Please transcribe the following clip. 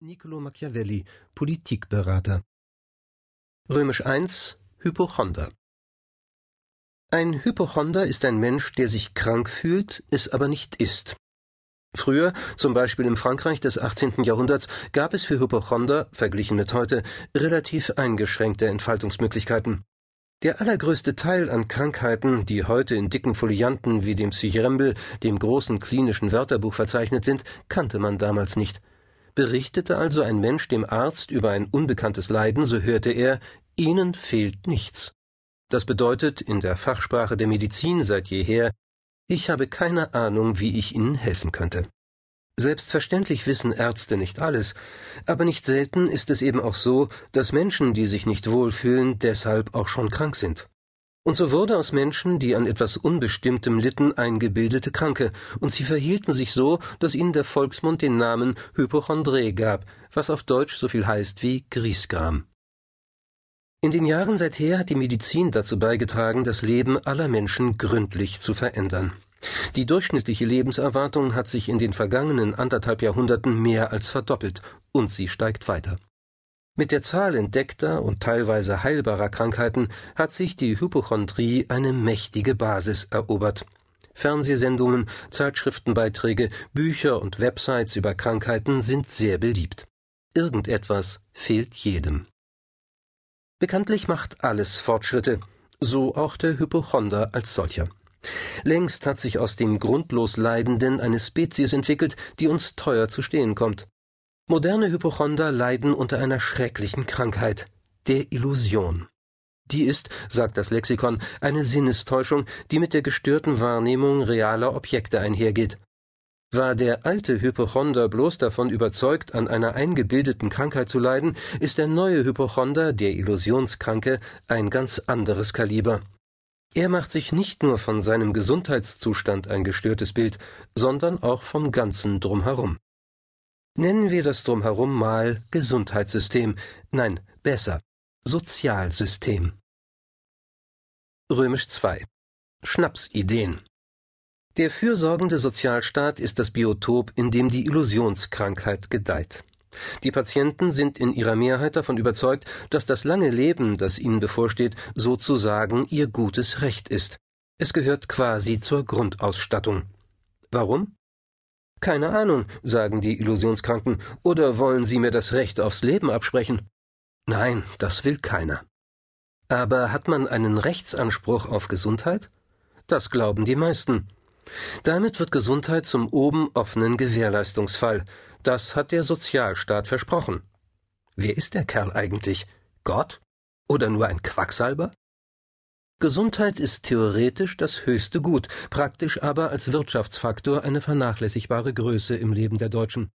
Niccolo Machiavelli, Politikberater. Römisch 1 Hypochonder Ein Hypochonder ist ein Mensch, der sich krank fühlt, es aber nicht ist. Früher, zum Beispiel im Frankreich des 18. Jahrhunderts, gab es für Hypochonder, verglichen mit heute, relativ eingeschränkte Entfaltungsmöglichkeiten. Der allergrößte Teil an Krankheiten, die heute in dicken Folianten wie dem Psychrembel, dem großen klinischen Wörterbuch verzeichnet sind, kannte man damals nicht. Berichtete also ein Mensch dem Arzt über ein unbekanntes Leiden, so hörte er, Ihnen fehlt nichts. Das bedeutet in der Fachsprache der Medizin seit jeher, ich habe keine Ahnung, wie ich Ihnen helfen könnte. Selbstverständlich wissen Ärzte nicht alles, aber nicht selten ist es eben auch so, dass Menschen, die sich nicht wohlfühlen, deshalb auch schon krank sind. Und so wurde aus Menschen, die an etwas Unbestimmtem litten, eingebildete Kranke, und sie verhielten sich so, dass ihnen der Volksmund den Namen Hypochondré gab, was auf Deutsch so viel heißt wie Griesgram. In den Jahren seither hat die Medizin dazu beigetragen, das Leben aller Menschen gründlich zu verändern. Die durchschnittliche Lebenserwartung hat sich in den vergangenen anderthalb Jahrhunderten mehr als verdoppelt, und sie steigt weiter. Mit der Zahl entdeckter und teilweise heilbarer Krankheiten hat sich die Hypochondrie eine mächtige Basis erobert. Fernsehsendungen, Zeitschriftenbeiträge, Bücher und Websites über Krankheiten sind sehr beliebt. Irgendetwas fehlt jedem. Bekanntlich macht alles Fortschritte, so auch der Hypochonder als solcher. Längst hat sich aus dem grundlos Leidenden eine Spezies entwickelt, die uns teuer zu stehen kommt. Moderne Hypochonder leiden unter einer schrecklichen Krankheit, der Illusion. Die ist, sagt das Lexikon, eine Sinnestäuschung, die mit der gestörten Wahrnehmung realer Objekte einhergeht. War der alte Hypochonder bloß davon überzeugt, an einer eingebildeten Krankheit zu leiden, ist der neue Hypochonder, der Illusionskranke, ein ganz anderes Kaliber. Er macht sich nicht nur von seinem Gesundheitszustand ein gestörtes Bild, sondern auch vom ganzen Drumherum. Nennen wir das drumherum mal Gesundheitssystem, nein, besser, Sozialsystem. Römisch 2 Schnapsideen Der fürsorgende Sozialstaat ist das Biotop, in dem die Illusionskrankheit gedeiht. Die Patienten sind in ihrer Mehrheit davon überzeugt, dass das lange Leben, das ihnen bevorsteht, sozusagen ihr gutes Recht ist. Es gehört quasi zur Grundausstattung. Warum? Keine Ahnung, sagen die Illusionskranken, oder wollen Sie mir das Recht aufs Leben absprechen? Nein, das will keiner. Aber hat man einen Rechtsanspruch auf Gesundheit? Das glauben die meisten. Damit wird Gesundheit zum oben offenen Gewährleistungsfall. Das hat der Sozialstaat versprochen. Wer ist der Kerl eigentlich? Gott? Oder nur ein Quacksalber? Gesundheit ist theoretisch das höchste Gut, praktisch aber als Wirtschaftsfaktor eine vernachlässigbare Größe im Leben der Deutschen.